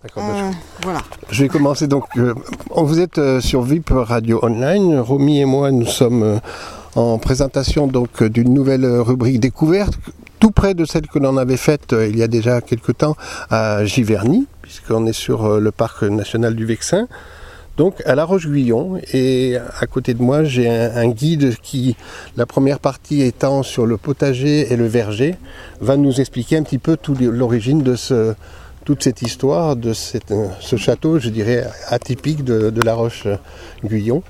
D'accord. Euh, voilà. je- vais commencer donc. euh, vous êtes euh, sur VIP Radio Online. Romy et moi, nous sommes en présentation donc d'une nouvelle rubrique découverte, tout près de celle que l'on avait faite il y a déjà quelque temps à Giverny, puisqu'on est sur le parc national du Vexin. Donc à La Roche-Guyon et à côté de moi j'ai un, un guide qui, la première partie étant sur le potager et le verger, va nous expliquer un petit peu l'origine de ce, toute cette histoire de cette, euh, ce château, je dirais, atypique de, de La Roche-Guyon.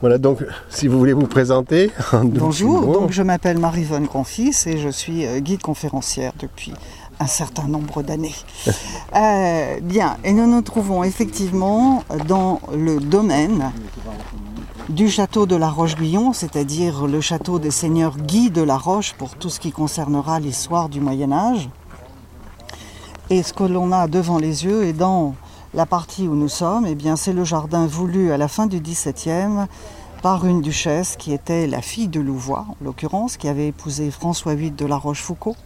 Voilà, donc si vous voulez vous présenter. Bonjour, donc je m'appelle Marie-Vonne Gronfils et je suis euh, guide conférencière depuis un certain nombre d'années. Euh, bien, et nous nous trouvons effectivement dans le domaine du château de la Roche-Guyon, c'est-à-dire le château des seigneurs Guy de la Roche pour tout ce qui concernera l'histoire du Moyen Âge. Et ce que l'on a devant les yeux et dans la partie où nous sommes, eh bien, c'est le jardin voulu à la fin du XVIIe par une duchesse qui était la fille de Louvois, en l'occurrence, qui avait épousé François VIII de La Rochefoucauld,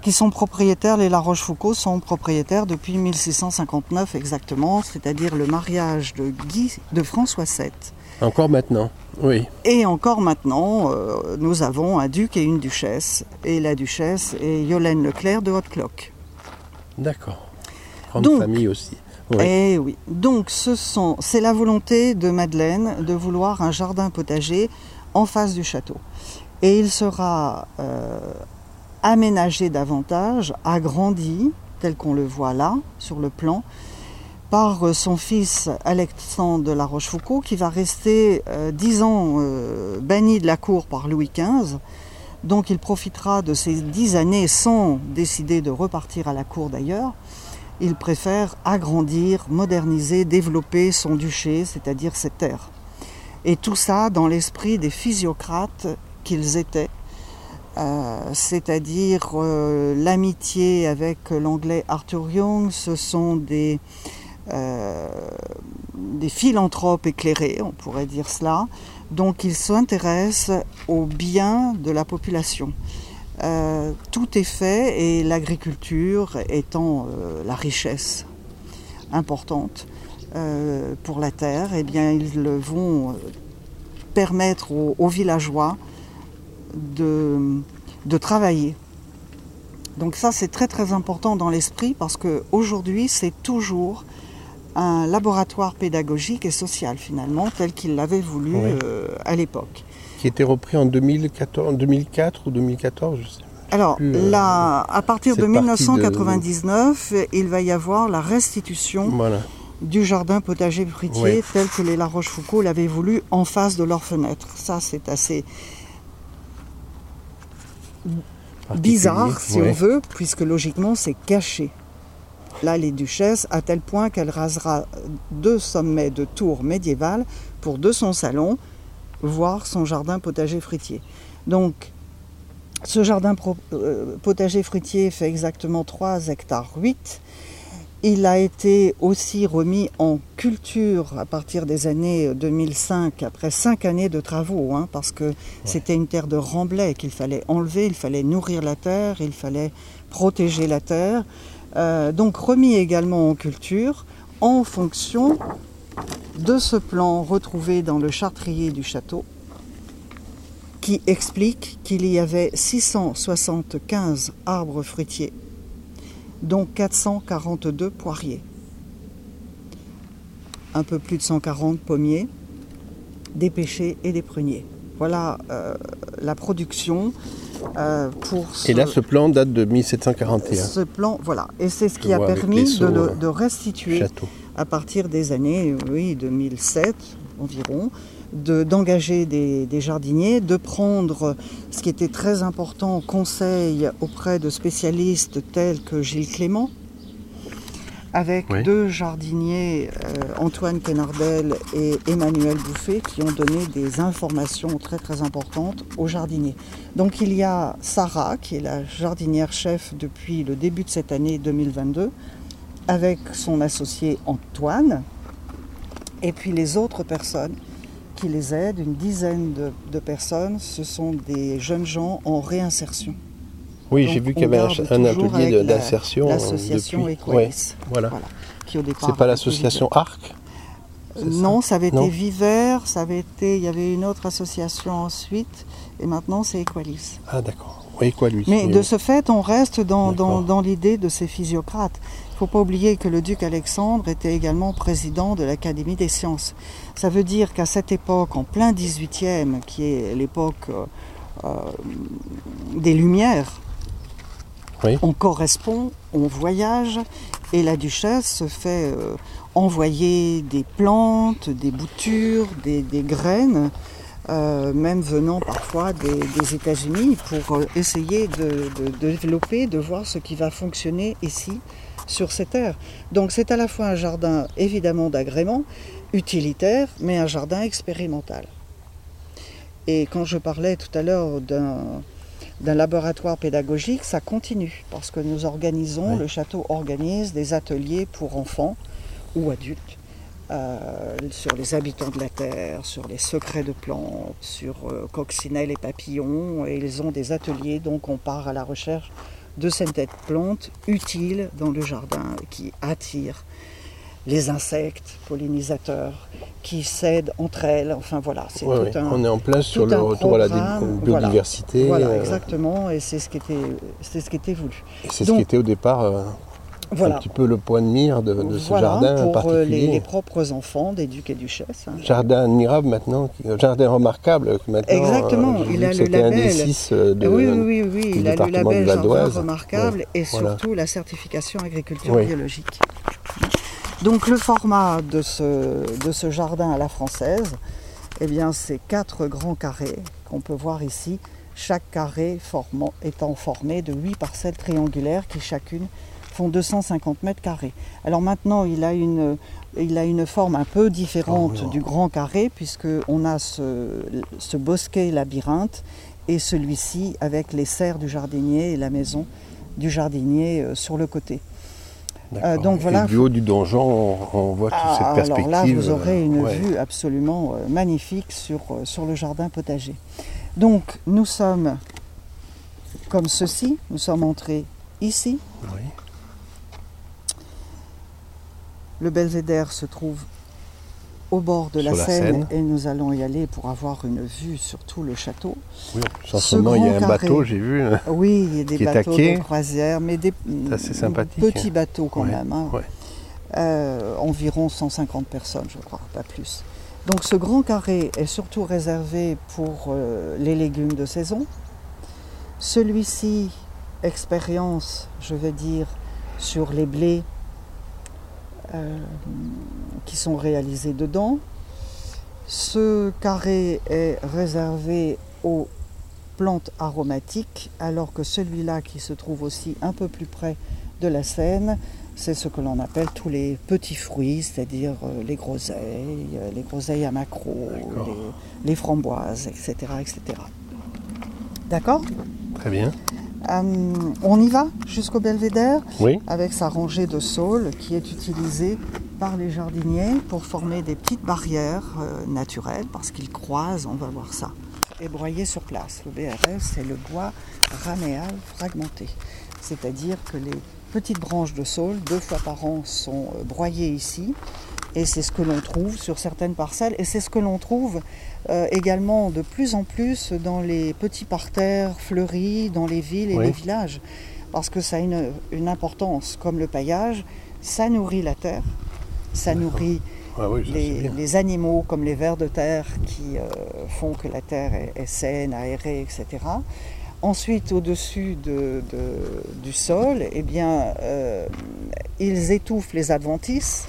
qui sont propriétaires, les La Rochefoucauld sont propriétaires depuis 1659 exactement, c'est-à-dire le mariage de, Guy, de François VII. Encore maintenant, oui. Et encore maintenant, euh, nous avons un duc et une duchesse, et la duchesse est Yolaine Leclerc de Haute-Cloque. D'accord. Grande Donc- famille aussi. Oui. Eh oui. Donc ce sont, c'est la volonté de Madeleine de vouloir un jardin potager en face du château. Et il sera euh, aménagé davantage, agrandi, tel qu'on le voit là, sur le plan, par euh, son fils Alexandre de la Rochefoucauld, qui va rester euh, dix ans euh, banni de la cour par Louis XV. Donc il profitera de ces dix années sans décider de repartir à la cour d'ailleurs il préfère agrandir, moderniser, développer son duché, c'est-à-dire ses terres. Et tout ça dans l'esprit des physiocrates qu'ils étaient, euh, c'est-à-dire euh, l'amitié avec l'anglais Arthur Young, ce sont des, euh, des philanthropes éclairés, on pourrait dire cela. Donc ils s'intéressent au bien de la population. Euh, tout est fait et l'agriculture étant euh, la richesse importante euh, pour la terre, eh bien ils vont permettre aux, aux villageois de, de travailler. Donc ça c'est très très important dans l'esprit parce qu'aujourd'hui c'est toujours un laboratoire pédagogique et social finalement tel qu'il l'avait voulu Oui. euh, à l'époque. Qui était repris en 2014, en 2004 ou 2014, je sais. Alors plus, euh, à partir de cette partie de- 1999, il va y avoir la restitution Voilà. du jardin potager fruitier tel que les La Rochefoucauld l'avaient voulu en face de leur fenêtre. Ça, c'est assez bizarre, si on veut, puisque logiquement, c'est caché. Là, les duchesses, à tel point qu'elle rasera deux sommets de tours médiévales pour de son salon, voir son jardin potager fruitier. Donc, ce jardin euh, potager fruitier fait exactement 3 hectares 8. Il a été aussi remis en culture à partir des années 2005, après cinq années de travaux, hein, parce que c'était une terre de remblai qu'il fallait enlever, il fallait nourrir la terre, il fallait protéger la terre. Euh, donc remis également en culture en fonction de ce plan retrouvé dans le chartrier du château qui explique qu'il y avait 675 arbres fruitiers, dont 442 poiriers, un peu plus de 140 pommiers, des pêchers et des pruniers. Voilà euh, la production euh, pour ce, Et là, ce plan date de 1741. ce plan. Voilà, et c'est ce Je qui a permis les de, de restituer Château. à partir des années oui, 2007 environ, de- d'engager des, des jardiniers, de prendre ce qui était très important, conseil auprès de spécialistes tels que Gilles Clément, avec Oui. deux jardiniers, euh, Antoine Quenardel et Emmanuel Bouffet, qui ont donné des informations très très importantes aux jardiniers. Donc il y a Sarah, qui est la jardinière chef depuis le début de cette année 2022, avec son associé Antoine, et puis les autres personnes qui les aident, une dizaine de, de personnes, ce sont des jeunes gens en réinsertion. Oui, j'ai vu qu'il y avait un, atelier d'insertion. euh, L'association Equalis. Ouais, voilà. Voilà. Qui au départ C'est pas l'association ARC ça Non, ça avait Non. été Viver, ça avait été, il y avait une autre association ensuite, et maintenant c'est Equalis. Ah d'accord. Oui, lui Mais de ce fait, on reste dans, dans, dans l'idée de ces physiocrates. Il ne faut pas oublier que le duc Alexandre était également président de l'Académie des sciences. Ça veut dire qu'à cette époque, en plein 18e, qui est l'époque euh, euh, des Lumières, On correspond, on voyage, et la duchesse se fait euh, envoyer des plantes, des boutures, des, graines, euh, même venant parfois des, États-Unis, pour euh, essayer de développer, de voir ce qui va fonctionner ici, sur ces terres. Donc c'est à la fois un jardin évidemment d'agrément, utilitaire, mais un jardin expérimental. Et quand je parlais tout à l'heure d'un d'un laboratoire pédagogique, ça continue, parce que nous organisons, Oui. le château organise des ateliers pour enfants ou adultes euh, sur les habitants de la Terre, sur les secrets de plantes, sur euh, coccinelles et papillons, et ils ont des ateliers, donc on part à la recherche de cette plantes utiles dans le jardin, qui attirent les insectes pollinisateurs, qui s'aident entre elles, enfin voilà, c'est Ouais, tout ouais. un... On est en place sur le retour à la biodiversité. Voilà, euh, exactement, et c'est ce qui était, c'est ce qui était voulu. et c'est ce qui était au départ euh, Voilà. un petit peu le point de mire de, de ce Voilà, jardin pour euh, particulier. les, les propres enfants des ducs et duchesses. hein. Jardin admirable maintenant, jardin remarquable maintenant. Exactement, il a le label. de. oui, oui, oui, oui, il a le label jardin remarquable Ouais, et voilà. surtout la certification agriculture Oui. biologique. Donc le format de ce, de ce jardin à la française, eh bien c'est quatre grands carrés qu'on peut voir ici, chaque carré formant- étant formé de huit parcelles triangulaires qui chacune font 250 mètres carrés. Alors maintenant il a une, il a une forme un peu différente Oh, oui. du grand carré puisque on a ce, ce bosquet labyrinthe et celui-ci avec les serres du jardinier et la maison du jardinier euh, sur le côté. Euh, donc Et voilà. du haut du donjon, on, on voit toute Ah, cette perspective. alors là, vous aurez une euh, ouais. vue absolument euh, magnifique sur, euh, sur le jardin potager. Donc, nous sommes comme ceci. Nous sommes entrés ici. Oui. Le belvédère se trouve au bord de la Seine, Seine. et nous allons y aller pour avoir une vue sur tout le château. Oui, moment, il y a un carré. bateau, j'ai vu. euh, Oui, il y a des bateaux taqué. de croisière, mais des assez sympathique. petits bateaux quand Ouais, même. hein. ouais. Euh, environ 150 personnes, je crois, pas plus. Donc ce grand carré est surtout réservé pour euh, les légumes de saison. Celui-ci, expérience, je vais dire, sur les blés euh, qui sont réalisés dedans. Ce carré est réservé aux plantes aromatiques, alors que celui-là qui se trouve aussi un peu plus près de la Seine, c'est ce que l'on appelle tous les petits fruits, c'est-à-dire euh, les groseilles, euh, les groseilles à D'accord. les, les framboises, etc. etc. D'accord? Très bien. Euh, On y va jusqu'au belvédère Oui. avec sa rangée de saules qui est utilisée par les jardiniers pour former des petites barrières euh, naturelles parce qu'ils croisent, on va voir ça. Et broyer sur place. Le BRF, c'est le bois raméal fragmenté. C'est-à-dire que les petites branches de saule, deux fois par an, sont euh, broyées ici. Et c'est ce que l'on trouve sur certaines parcelles. Et c'est ce que l'on trouve euh, également de plus en plus dans les petits parterres fleuris, dans les villes et Oui. les villages. Parce que ça a une, une importance, comme le paillage, ça nourrit la terre, ça nourrit Ah oui, ça, c'est les, animaux comme les vers de terre qui euh, font que la terre est, est saine, aérée, etc. Ensuite, au-dessus de- de- du sol, eh bien, euh, ils étouffent les adventices.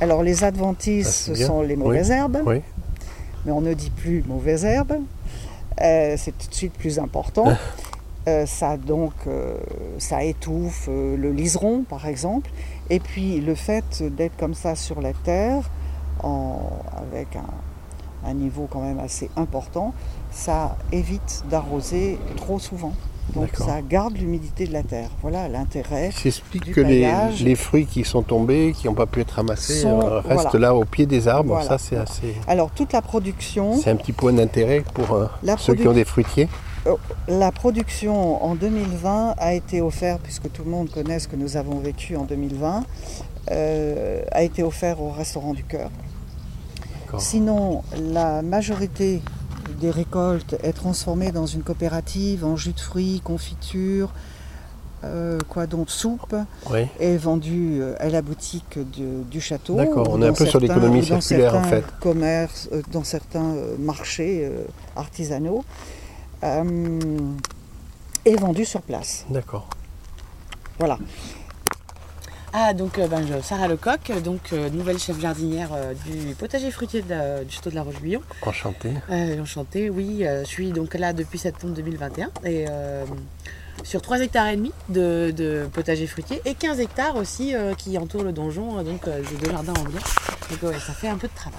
Alors, les adventices, c'est ce sont les mauvaises herbes, Oui. mais on ne dit plus mauvaises herbes. Euh, c'est tout de suite plus important. Euh, ça donc, euh, ça étouffe le liseron, par exemple. Et puis le fait d'être comme ça sur la terre, en- avec un, un niveau quand même assez important, ça évite d'arroser trop souvent. Donc ça garde l'humidité de la terre. Voilà l'intérêt. J'explique du que les, fruits qui sont tombés, qui n'ont pas pu être ramassés, Sont- euh, restent voilà. là au pied des arbres. Voilà. Ça, c'est assez. Alors toute la production, C'est un petit point d'intérêt pour euh, ceux qui ont des fruitiers. oh, la production en 2020 a été offerte, puisque tout le monde connaît ce que nous avons vécu en 2020, euh, a été offert au restaurant du cœur. Sinon, la majorité des récoltes est transformée dans une coopérative en jus de fruits, confiture, euh, quoi donc soupe, est vendue euh, à la boutique du château. D'accord, on est un peu sur l'économie circulaire en fait. Commerce, euh, dans certains marchés artisanaux, est vendue sur place. D'accord. Voilà. Ah, donc ben, Sarah Lecoq, donc nouvelle chef jardinière du potager fruitier du château de la Roche-Guyon. Enchantée. enchantée, oui. je suis donc là depuis septembre 2021 et sur 3 hectares et demi de, potager fruitier et 15 hectares aussi euh, qui entourent le donjon, euh, donc euh, j'ai deux jardins anglais. Donc ça fait un peu de travail.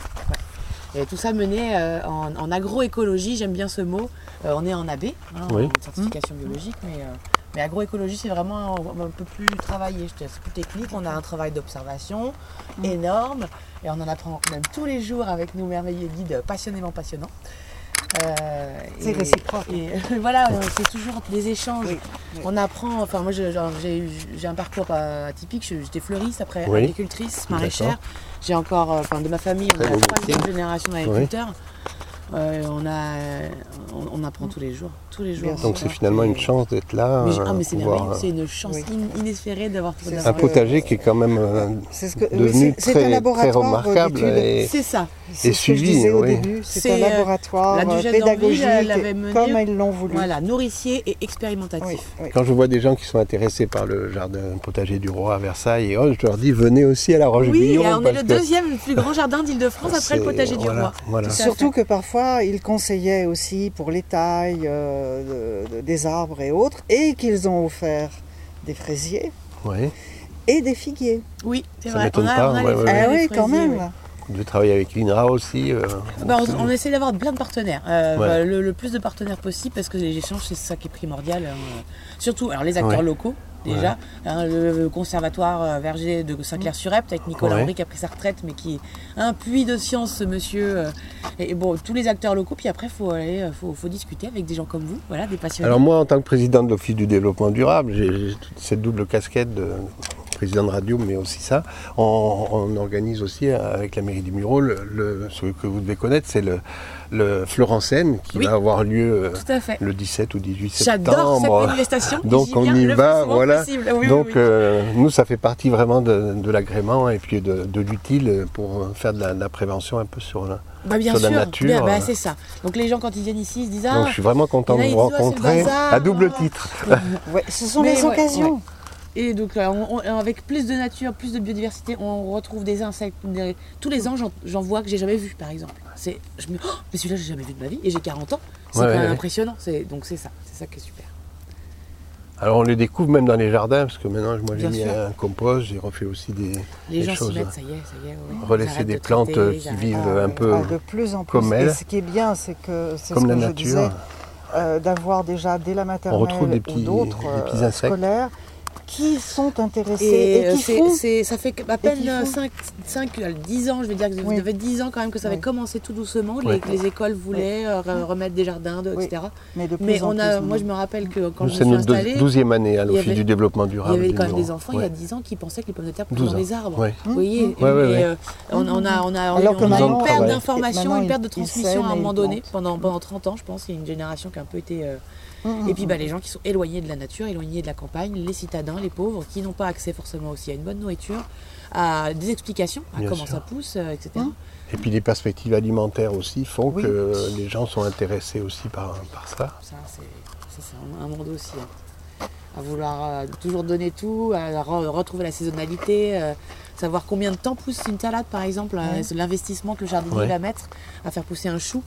Et tout ça mené en, agroécologie, j'aime bien ce mot. on est en AB, hein, en certification biologique, mais, mais agroécologie c'est vraiment un, peu plus travaillé, c'est plus technique. On a un travail d'observation mm. énorme et on en apprend même tous les jours avec nos merveilleux guides passionnément passionnants. Euh, c'est réciproque. Et, voilà, c'est toujours des échanges. On apprend, enfin moi j'ai un parcours atypique, j'étais fleuriste, après agricultrice, maraîchère. J'ai encore, euh, enfin de ma famille, on est la troisième génération d'agriculteurs. Euh, on, a, on, apprend tous les jours. Tous les jours. Donc c'est finalement une chance d'être là. Mais, ah, mais c'est c'est une chance inespérée d'avoir Un potager qui est quand même ce que, devenu très, très, remarquable. C'est ça. Et suivi. C'est un laboratoire pédagogique comme ils l'ont voulu. Voilà, nourricier et expérimentatif. Quand je vois des gens qui sont intéressés par le jardin potager du roi à Versailles, et oh, je leur dis venez aussi à la Roche-Guyon. Oui, on est le deuxième plus grand jardin d'Île-de-France après le potager du roi. Surtout que parfois ils conseillaient aussi pour les tailles euh, des arbres et autres, et qu'ils ont offert des fraisiers. Et des figuiers. Oui, c'est vrai. On a, ah oui, quand même. De travailler avec l'INRA aussi euh, bah, on, essaie d'avoir plein de partenaires, euh, bah, le, plus de partenaires possible parce que les échanges c'est ça qui est primordial. Surtout alors les acteurs locaux déjà, hein, le, conservatoire euh, Verger de Saint-Clair-sur-Epte avec Nicolas Henry qui a pris sa retraite mais qui est un puits de science ce monsieur. et bon tous les acteurs locaux puis après faut aller faut, faut, discuter avec des gens comme vous, voilà des passionnés. Alors moi en tant que président de l'Office du développement durable j'ai cette double casquette de président de radio, mais aussi ça. On, organise aussi avec la mairie du Muro, le, ce que vous devez connaître, c'est le, le Scène qui va avoir lieu euh, le 17 ou 18 septembre. J'adore cette manifestation. Donc on y va, voilà. Donc euh, nous, ça fait partie vraiment de, l'agrément et puis de, l'utile pour faire de la, prévention un peu sur la, bah bien sûr. nature. Bah, c'est ça. Donc les gens quand ils viennent ici, ils se disent ah. Donc je suis vraiment content de vous rencontrer à double titre. ce sont des occasions. Et donc, euh, avec plus de nature, plus de biodiversité, on retrouve des insectes. tous les ans, j'en vois que j'ai jamais vu, par exemple. C'est, je me, oh, mais celui-là, j'ai jamais vu de ma vie, et j'ai 40 ans. C'est quand même impressionnant. donc, c'est ça, c'est ça qui est super. Alors, on les découvre même dans les jardins, parce que maintenant, moi, j'ai mis un compost, j'ai refait aussi des, les gens choses. Mettent, ça y est, ça y est. Relaisser des plantes qui vivent un peu ah, de plus en plus. comme elles. Et ce qui est bien, c'est que c'est ce que nature. je disais, euh, d'avoir déjà dès la maternelle on retrouve des petits, ou d'autres euh, scolaires qui sont intéressés et, et qui font... ça fait à peine 5, 5, 10 ans, je veux dire que ça fait 10 ans quand même que ça avait commencé tout doucement, les, les, écoles voulaient euh, remettre des jardins, etc. Mais, Mais on a, moi je me rappelle que quand je me suis installée... C'est notre 12e année à l'Office du développement durable. Il y avait quand même des enfants il y a 10 ans qui pensaient que les pommes de terre poussent dans les arbres. Vous voyez euh, on, a, on a, une perte d'information, une perte de transmission à un moment donné, pendant, pendant 30 ans je pense, il y a une génération qui a un peu été... Euh, et puis bah, les gens qui sont éloignés de la nature, éloignés de la campagne, les citadins, les pauvres, qui n'ont pas accès forcément aussi à une bonne nourriture, à des explications, à comment ça pousse, euh, etc. Mmh. Et puis les perspectives alimentaires aussi font que les gens sont intéressés aussi par, par ça. Ça, c'est un monde aussi. Hein. À vouloir euh, toujours donner tout, à retrouver la saisonnalité. Euh, savoir combien de temps pousse une salade par exemple, euh, l'investissement que le jardinier va mettre à faire pousser un chou.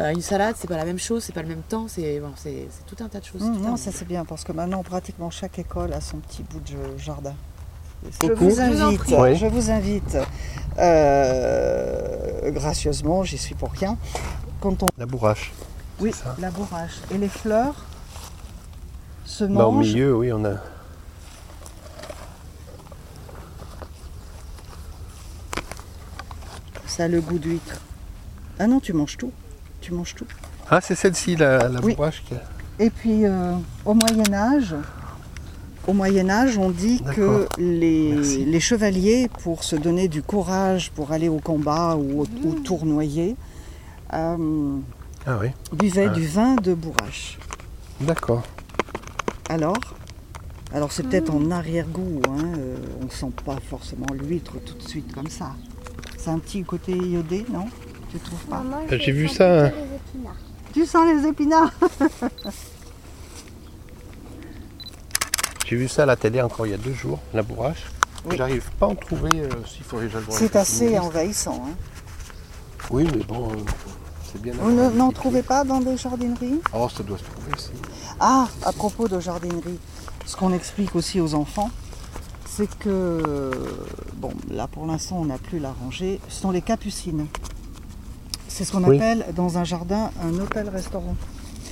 Euh, une salade, c'est pas la même chose, c'est pas le même temps, c'est bon, tout un tas de choses. non, ça c'est bien parce que maintenant pratiquement chaque école a son petit bout de jardin. Je vous invite, je vous invite euh, gracieusement, j'y suis pour rien. Quand on... La bourrache. Oui, la bourrache. Et les fleurs se bah, Au milieu, oui, on a. Ça a le goût d'huître. Ah non, tu manges tout. Tu manges tout. Ah, c'est celle-ci, la, la oui. bourrache Et puis euh, au Moyen Âge, au Moyen Âge, on dit que les, chevaliers, pour se donner du courage pour aller au combat ou, au, ou tournoyer, euh, Ah oui, buvaient Ah. du vin de bourrache. d'accord. Alors, alors c'est peut-être en arrière-goût, hein, euh, on ne sent pas forcément l'huître tout de suite comme ça. C'est un petit côté iodé, non Tu trouves pas Maman, J'ai vu ça, épinards. Tu sens les épinards J'ai vu ça à la télé encore il y a deux jours, la bourrache. Oui. J'arrive pas à en trouver euh, s'il faudrait que. C'est assez envahissant. hein. Oui, mais bon, euh, c'est bien. Vous ne- n'en trouvez pas dans des jardineries? Oh, ça doit se trouver, si. Ah, à propos de jardinerie, ce qu'on explique aussi aux enfants, c'est que, bon, là pour l'instant on n'a plus la rangée, ce sont les capucines. C'est ce qu'on Oui. appelle dans un jardin un hôtel-restaurant.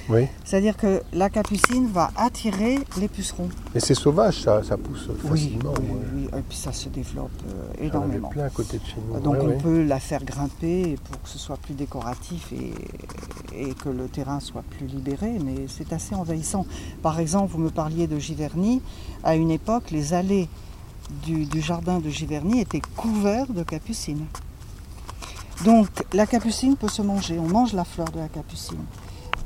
Oui. C'est-à-dire que la capucine va attirer les pucerons. Mais c'est sauvage, ça, ça pousse facilement. oui, ouais. oui, et puis ça se développe euh, avais énormément. plein à côté de chez nous. Donc Ouais, on ouais. peut la faire grimper pour que ce soit plus décoratif et, et que le terrain soit plus libéré, mais c'est assez envahissant. Par exemple, vous me parliez de Giverny. À une époque, les allées du, jardin de Giverny étaient couverts de capucines. Donc la capucine peut se manger, on mange la fleur de la capucine.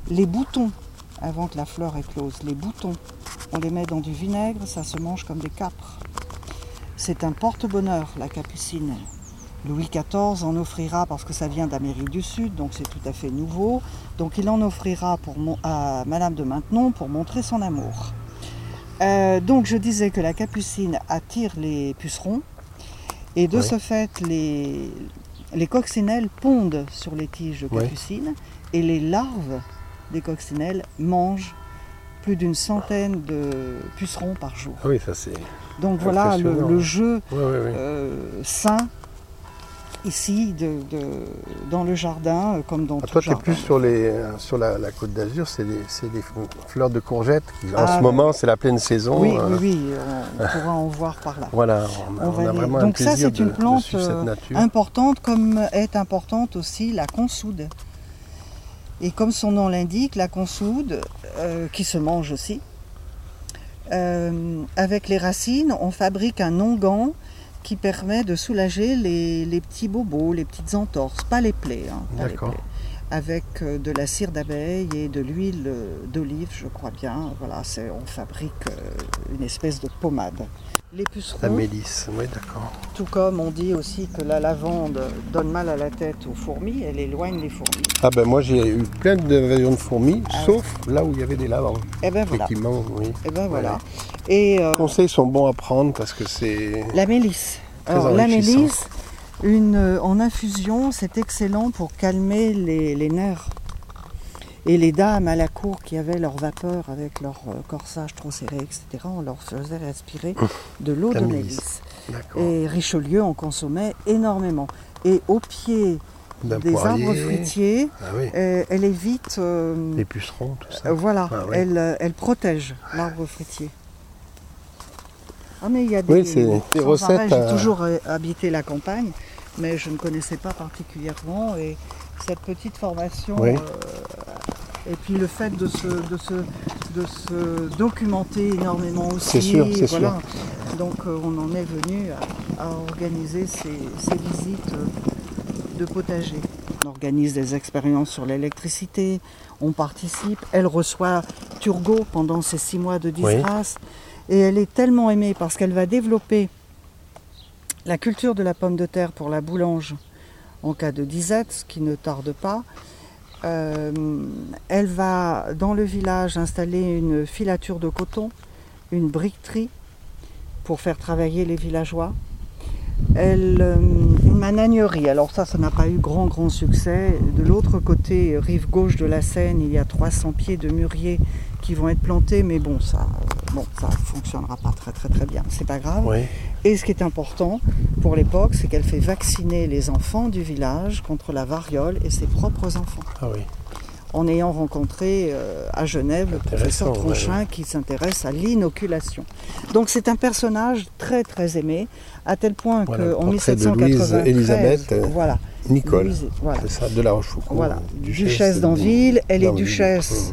Les boutons, avant que la fleur éclose, les boutons, on les met dans du vinaigre, ça se mange comme des capres. C'est un porte-bonheur, la capucine. Louis XIV en offrira parce que ça vient d'Amérique du Sud, donc c'est tout à fait nouveau. Donc il en offrira pour à Madame de Maintenon pour montrer son amour. Euh, donc je disais que la capucine attire les pucerons et de Oui. ce fait les, les coccinelles pondent sur les tiges de Oui. capucine et les larves des coccinelles mangent plus d'une centaine de pucerons par jour. Ah oui, ça c'est. Donc voilà le, jeu oui. euh, sain ici de, de- dans le jardin euh, comme dans Ah, tout toi, tu es jardin. plus sur, les, euh, sur la, la côte d'Azur, c'est des, fleurs de courgettes. Qui, en Ah, ce ben. moment, c'est la pleine saison. Oui, euh, oui, oui, on, pourra en voir par là. Voilà, on, a- On on va a vraiment un Donc ça, c'est une de plante, euh. Importante comme est importante aussi la consoude. Et comme son nom l'indique, la consoude, euh, qui se mange aussi, avec les racines, on fabrique un onguent qui permet de soulager les, les petits bobos, les petites entorses, pas les plaies. hein, pas les D'accord. plaies. Avec euh, de la cire d'abeille et de l'huile euh, d'olive, je crois bien. Voilà, c'est- on fabrique euh, une espèce de pommade. Les La pucerons, mélisse, oui, d'accord. tout comme on dit aussi que la lavande donne mal à la tête aux fourmis, elle éloigne les fourmis. Ah ben moi j'ai eu plein d'invasions de fourmis, Ah sauf là où il y avait des lavandes. Et ben voilà. Effectivement, oui. Et ben voilà. Et euh, Les conseils sont bons à prendre parce que c'est. la mélisse. Alors, la mélisse, une, euh, en infusion, c'est excellent pour calmer les, les nerfs. Et les dames à la cour qui avaient leur vapeur avec leur euh, corsage trop serré, etc., on leur faisait respirer de l'eau de mélisse. Et Richelieu en consommait énormément. Et au pied des poirier. arbres fruitiers, Ah oui. euh, elle évite Les pucerons, tout ça. Voilà, Ah elle, elle protège l'arbre fruitier. Ah mais il y a des, Oui, des recettes J'ai toujours euh, habité la campagne, mais je ne connaissais pas particulièrement. Et cette petite formation, Oui. euh, et puis le fait de se, de se, de se documenter énormément aussi. C'est sûr, c'est voilà. Donc euh, on en est venu à, à organiser ces, ces visites euh, de potager. On organise des expériences sur l'électricité, on participe. Elle reçoit Turgot pendant ses six mois de Oui. Et elle est tellement aimée parce qu'elle va développer la culture de la pomme de terre pour la boulange en cas de disette, ce qui ne tarde pas. Euh, elle va dans le village installer une filature de coton, une briqueterie pour faire travailler les villageois. Elle, euh, une managnerie, alors ça, ça n'a pas eu grand grand succès. De l'autre côté, rive gauche de la Seine, il y a 300 pieds de mûriers qui vont être plantés, mais bon, ça bon, ça fonctionnera pas très très très bien, c'est pas grave. Oui. Et ce qui est important pour l'époque, c'est qu'elle fait vacciner les enfants du village contre la variole et ses propres enfants. Ah oui. En ayant rencontré euh, à Genève le professeur Intéressant, ouais, Tronchin qui s'intéresse à l'inoculation. Donc c'est un personnage très très aimé, à tel point Voilà, qu'en portrait de 1793, Louise Élisabeth, euh, voilà, Nicole. Louise- voilà, ça, de la Rochefoucauld. voilà, duchesse d'Anville, elle est duchesse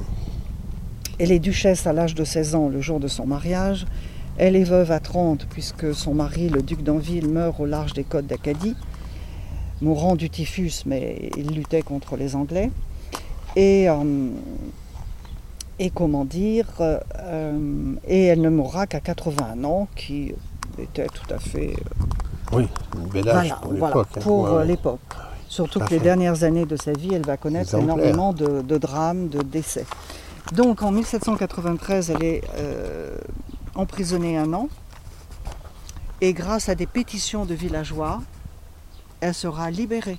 Elle est duchesse à l'âge de 16 ans, le jour de son mariage. Elle est veuve à 30, puisque son mari, le duc d'Anville, meurt au large des côtes d'Acadie, mourant du typhus, mais il luttait contre les Anglais. Et, euh, et comment dire, euh, et elle ne mourra qu'à 81 ans, qui était tout à fait Oui, une bel âge voilà, pour voilà, l'époque. hein. pour euh, l'époque. Surtout Tout à que les dernières années de sa vie, elle va connaître énormément de, de drames, de décès. Donc en 1793, elle est euh, emprisonnée un an. Et grâce à des pétitions de villageois, elle sera libérée.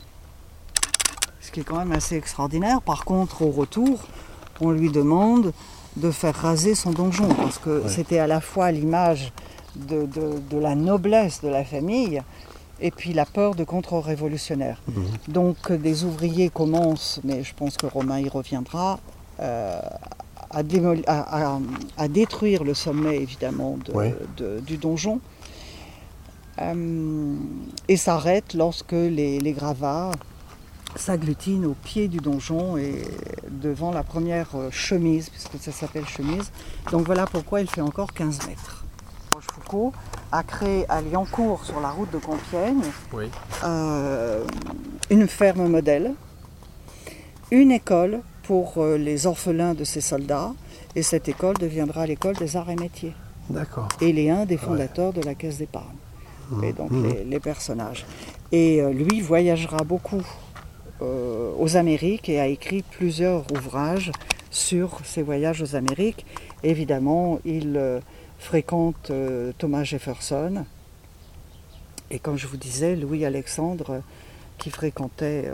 Ce qui est quand même assez extraordinaire. Par contre, au retour, on lui demande de faire raser son donjon, parce que Ouais. c'était à la fois l'image de, de- de la noblesse de la famille, et puis la peur de contre-révolutionnaires. Mhm. Donc des ouvriers commencent, mais je pense que Romain y reviendra, à, démol- à- à- à détruire le sommet évidemment de- Ouais. de- du donjon. Euh, et s'arrête lorsque les, les gravats s'agglutinent au pied du donjon et devant la première euh, chemise, puisque ça s'appelle chemise. Donc voilà pourquoi il fait encore 15 mètres. Rochefoucauld a créé à Liancourt, sur la route de Compiègne, Oui. euh, une ferme modèle, une école pour euh, les orphelins de ces soldats, et cette école deviendra l'école des arts et métiers. D'accord. Et il est un des fondateurs de la caisse d'épargne. Et donc Mhm. les, les personnages. Et euh, lui voyagera beaucoup euh, aux Amériques et a écrit plusieurs ouvrages sur ses voyages aux Amériques. Évidemment, il euh, fréquente euh, Thomas Jefferson. Et comme je vous disais, Louis-Alexandre, qui fréquentait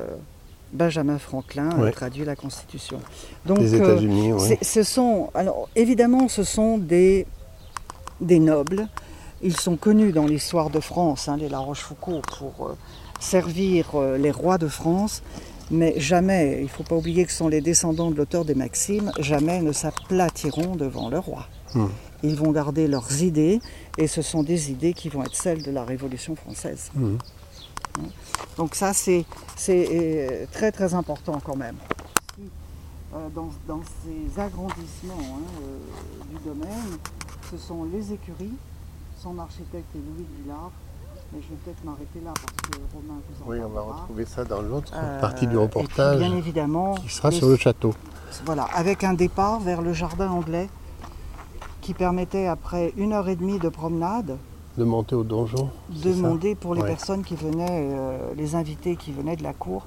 Benjamin Franklin, a traduit la Constitution. Donc, Les euh, États-Unis, Ce sont, alors évidemment, ce sont des, des nobles. Ils sont connus dans l'histoire de France, hein, les La Rochefoucauld, pour euh, servir euh, les rois de France. Mais jamais, il ne faut pas oublier que ce sont les descendants de l'auteur des Maximes, jamais ne s'aplatiront devant le roi. Hmm. Ils vont garder leurs idées, et ce sont des idées qui vont être celles de la Révolution française. Mhm. Donc ça, c'est euh, très très important quand même. Euh, dans, dans ces agrandissements hein, euh, du domaine, ce sont les écuries. Son architecte est Louis Villard. Mais je vais peut-être m'arrêter là parce que Romain vous en Oui, on va retrouver ça dans l'autre Euh, partie du puis, reportage bien évidemment, qui sera sur le château. voilà, avec un départ vers le jardin anglais qui permettait après une heure et demie de promenade De monter au donjon. demander pour les Ouais. personnes qui venaient, euh, les invités qui venaient de la cour,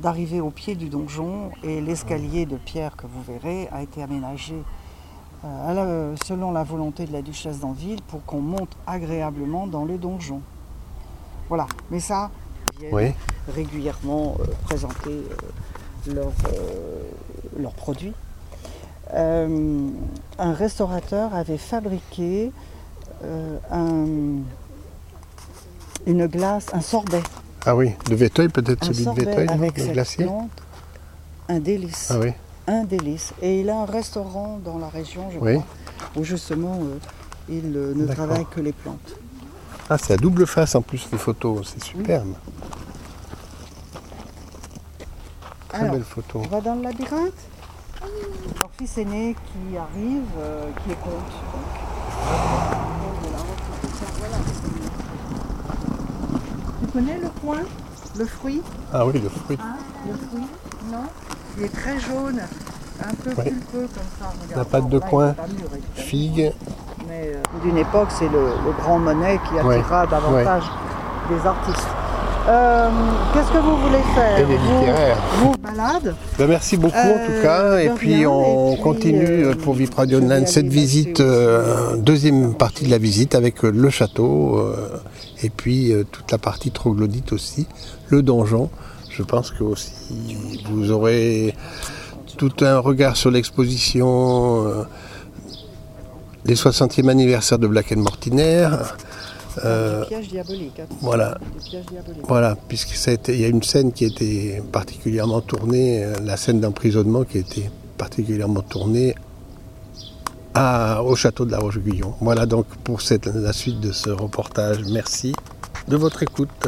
d'arriver au pied du donjon et l'escalier de pierre que vous verrez a été aménagé euh, la- selon la volonté de la duchesse d'Anville pour qu'on monte agréablement dans le donjon. Voilà, mais ça, Oui. régulièrement euh, présenter leurs leurs produits. Un restaurateur avait fabriqué un- une glace, un sorbet. Ah oui, de Véteuil, peut-être celui de Véteuil, non, avec le glacier. plante. Un délice. Ah oui, Un délice. Et il a un restaurant dans la région, je Oui. crois, où justement euh, il euh, ne travaille que les plantes. ah, c'est à double face en plus les photos, c'est superbe. Très Alors, belle photo. On va dans le labyrinthe Leur fils aîné qui arrive, euh, qui est comte. Tu connais le coin Le fruit? Ah oui, le fruit. Le fruit Non? Il est très jaune, un peu pulpeux comme ça. regarde. La pâte de là, coin. Figue. Mais euh, d'une époque, c'est le, le grand monnaie qui Ouais, attira davantage des artistes. Euh, Qu'est-ce que vous voulez faire Et les Vous- littéraires. Vous, balade Ben, merci beaucoup en Euh, tout cas. Et de puis rien, on et puis, continue euh, pour Vip Radio Online cette visite, euh, deuxième partie de la visite avec euh, le château euh, et puis euh, toute la partie troglodyte aussi, le donjon. Je pense que aussi vous aurez tout un regard sur l'exposition, euh, les 60e anniversaire de Black and Mortiner. Euh, hein. voilà. Voilà, puisque il y a une scène qui été particulièrement tournée, euh, la scène d'emprisonnement qui a été particulièrement tournée à- au château de la Roche-Guyon. Voilà donc pour cette, la suite de ce reportage. Merci de votre écoute.